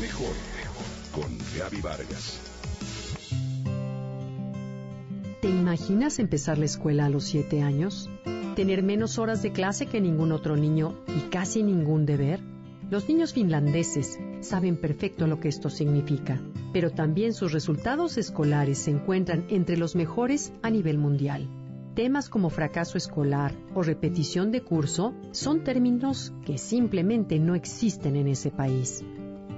Mejor con Gaby Vargas. ¿Te imaginas empezar la escuela a los 7 años? ¿Tener menos horas de clase que ningún otro niño y casi ningún deber? Los niños finlandeses saben perfecto lo que esto significa, pero también sus resultados escolares se encuentran entre los mejores a nivel mundial. Temas como fracaso escolar o repetición de curso son términos que simplemente no existen en ese país.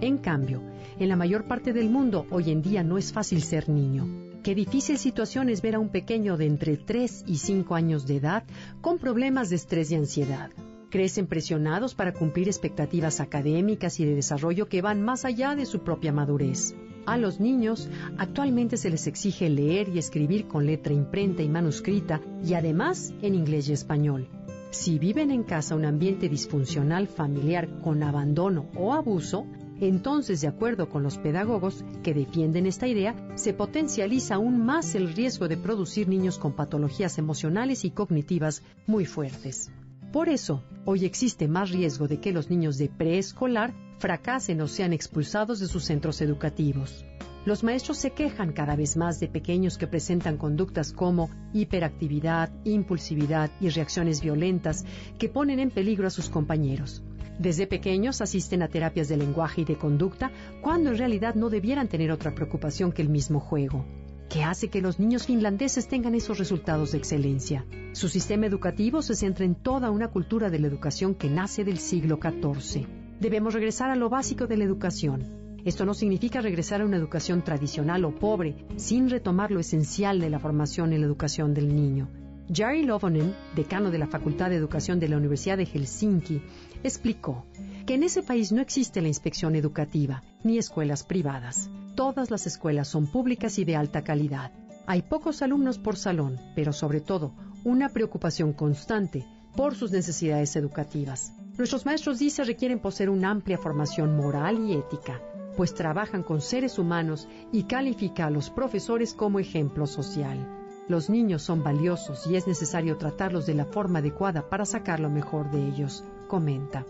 En cambio, en la mayor parte del mundo hoy en día no es fácil ser niño. Qué difícil situación es ver a un pequeño de entre 3 y 5 años de edad con problemas de estrés y ansiedad. Crecen presionados para cumplir expectativas académicas y de desarrollo que van más allá de su propia madurez. A los niños actualmente se les exige leer y escribir con letra imprenta y manuscrita y además en inglés y español. Si viven en casa un ambiente disfuncional familiar con abandono o abuso, entonces, de acuerdo con los pedagogos que defienden esta idea, se potencializa aún más el riesgo de producir niños con patologías emocionales y cognitivas muy fuertes. Por eso, hoy existe más riesgo de que los niños de preescolar fracasen o sean expulsados de sus centros educativos. Los maestros se quejan cada vez más de pequeños que presentan conductas como hiperactividad, impulsividad y reacciones violentas que ponen en peligro a sus compañeros. Desde pequeños asisten a terapias de lenguaje y de conducta cuando en realidad no debieran tener otra preocupación que el mismo juego. ¿Qué hace que los niños finlandeses tengan esos resultados de excelencia? Su sistema educativo se centra en toda una cultura de la educación que nace del siglo XIV. Debemos regresar a lo básico de la educación. Esto no significa regresar a una educación tradicional o pobre, sin retomar lo esencial de la formación en la educación del niño. Jari Lovonen, decano de la Facultad de Educación de la Universidad de Helsinki, explicó que en ese país no existe la inspección educativa ni escuelas privadas. Todas las escuelas son públicas y de alta calidad. Hay pocos alumnos por salón, pero sobre todo una preocupación constante por sus necesidades educativas. Nuestros maestros dice requieren poseer una amplia formación moral y ética, pues trabajan con seres humanos y califica a los profesores como ejemplo social. Los niños son valiosos y es necesario tratarlos de la forma adecuada para sacar lo mejor de ellos, comenta.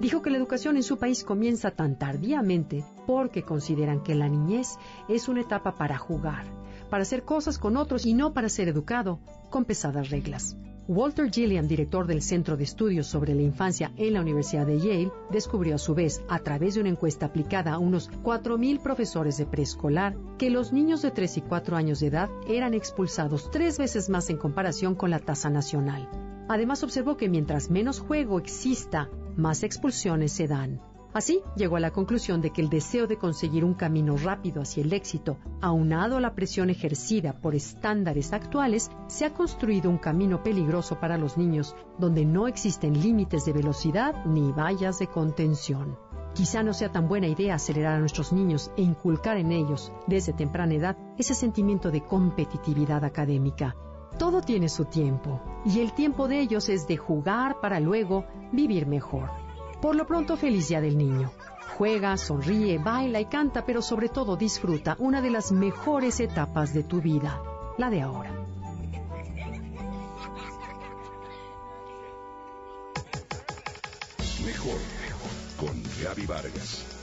Dijo que la educación en su país comienza tan tardíamente porque consideran que la niñez es una etapa para jugar, para hacer cosas con otros y no para ser educado con pesadas reglas. Walter Gilliam, director del Centro de Estudios sobre la Infancia en la Universidad de Yale, descubrió a su vez, a través de una encuesta aplicada a unos 4.000 profesores de preescolar, que los niños de 3 y 4 años de edad eran expulsados tres veces más en comparación con la tasa nacional. Además observó que mientras menos juego exista, más expulsiones se dan. Así, llegó a la conclusión de que el deseo de conseguir un camino rápido hacia el éxito, aunado a la presión ejercida por estándares actuales, se ha construido un camino peligroso para los niños, donde no existen límites de velocidad ni vallas de contención. Quizá no sea tan buena idea acelerar a nuestros niños e inculcar en ellos, desde temprana edad, ese sentimiento de competitividad académica. Todo tiene su tiempo, y el tiempo de ellos es de jugar para luego vivir mejor. Por lo pronto, feliz día del niño. Juega, sonríe, baila y canta, pero sobre todo disfruta una de las mejores etapas de tu vida, la de ahora. Mejor con Gaby Vargas.